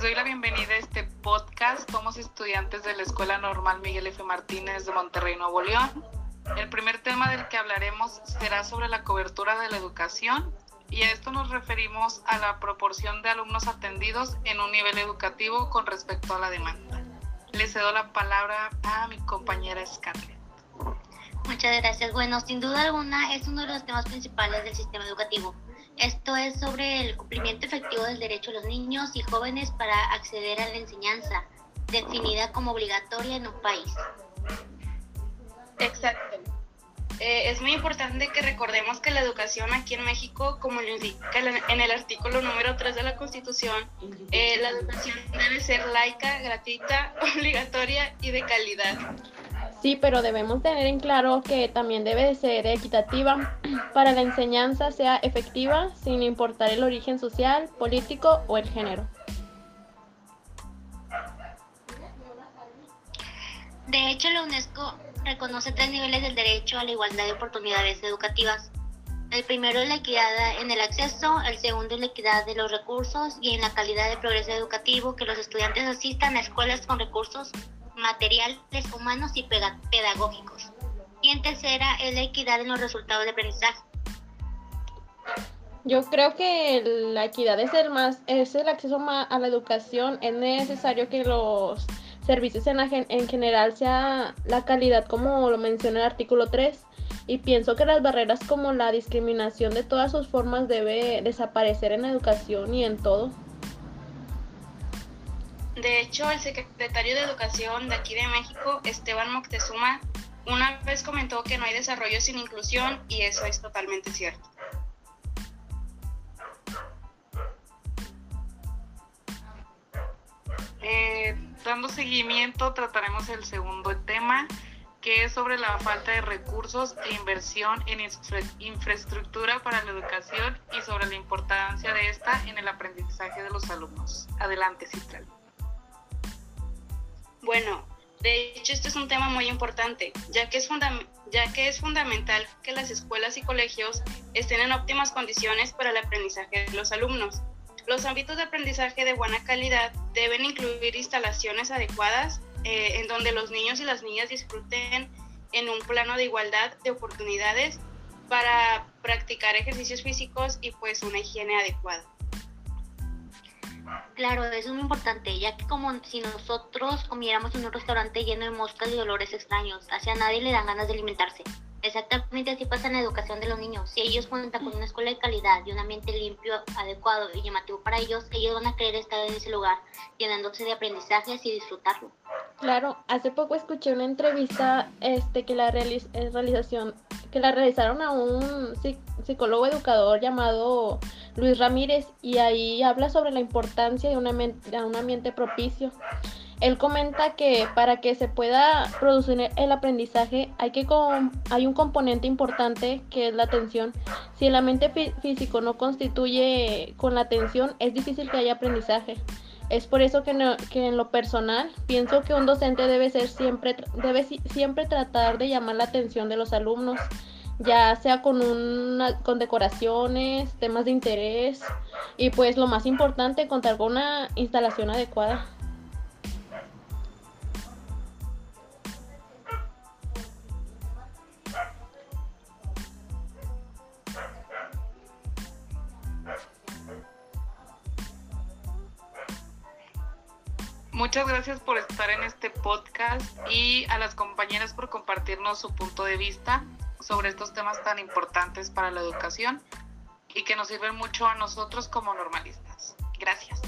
Les doy la bienvenida a este podcast. Somos estudiantes de la Escuela Normal Miguel F. Martínez de Monterrey, Nuevo León. El primer tema del que hablaremos será sobre la cobertura de la educación y a esto nos referimos a la proporción de alumnos atendidos en un nivel educativo con respecto a la demanda. Le cedo la palabra a mi compañera Scarlett. Muchas gracias. Bueno, sin duda alguna es uno de los temas principales del sistema educativo. Esto es sobre el cumplimiento efectivo del derecho de los niños y jóvenes para acceder a la enseñanza, definida como obligatoria en un país. Exacto. Eh, es muy importante que recordemos que la educación aquí en México, como lo indica en el artículo número 3 de la Constitución, eh, la educación debe ser laica, gratuita, obligatoria y de calidad. Sí, pero debemos tener en claro que también debe de ser equitativa para la enseñanza sea efectiva sin importar el origen social, político o el género. De hecho, la UNESCO reconoce tres niveles del derecho a la igualdad de oportunidades educativas. El primero es la equidad en el acceso, el segundo es la equidad de los recursos y en la calidad de progreso educativo, que los estudiantes asistan a escuelas con recursos materiales, humanos y pedagógicos. Y en tercera es la equidad en los resultados de aprendizaje. Yo creo que la equidad es el más, es el acceso a la educación. Es necesario que los servicios en, en general sea la calidad como lo menciona el artículo 3 y pienso que las barreras como la discriminación de todas sus formas debe desaparecer en la educación y en todo. De hecho, el secretario de Educación de aquí de México, Esteban Moctezuma, una vez comentó que no hay desarrollo sin inclusión y eso es totalmente cierto. Eh, dando seguimiento, trataremos el segundo tema, que es sobre la falta de recursos e inversión en infraestructura para la educación y sobre la importancia de esta en el aprendizaje de los alumnos. Adelante, Citral. Bueno, de hecho este es un tema muy importante, ya que, es ya que es fundamental que las escuelas y colegios estén en óptimas condiciones para el aprendizaje de los alumnos. Los ámbitos de aprendizaje de buena calidad deben incluir instalaciones adecuadas eh, en donde los niños y las niñas disfruten en un plano de igualdad de oportunidades para practicar ejercicios físicos y pues una higiene adecuada. Claro, eso es muy importante, ya que como si nosotros comiéramos en un restaurante lleno de moscas y olores extraños, hacia nadie le dan ganas de alimentarse. Exactamente así pasa en la educación de los niños. Si ellos cuentan con una escuela de calidad y un ambiente limpio, adecuado y llamativo para ellos, ellos van a querer estar en ese lugar, llenándose de aprendizajes y disfrutarlo. Claro, hace poco escuché una entrevista este, que, la realización, que la realizaron a un psicólogo educador llamado Luis Ramírez y ahí habla sobre la importancia de un ambiente propicio él comenta que para que se pueda producir el aprendizaje hay, que hay un componente importante que es la atención. Si el ambiente físico no constituye con la atención, es difícil que haya aprendizaje. Es por eso que, en lo personal pienso que un docente debe ser siempre debe siempre tratar de llamar la atención de los alumnos, ya sea con una con decoraciones, temas de interés y pues lo más importante contar con una instalación adecuada. Muchas gracias por estar en este podcast y a las compañeras por compartirnos su punto de vista sobre estos temas tan importantes para la educación y que nos sirven mucho a nosotros como normalistas. Gracias.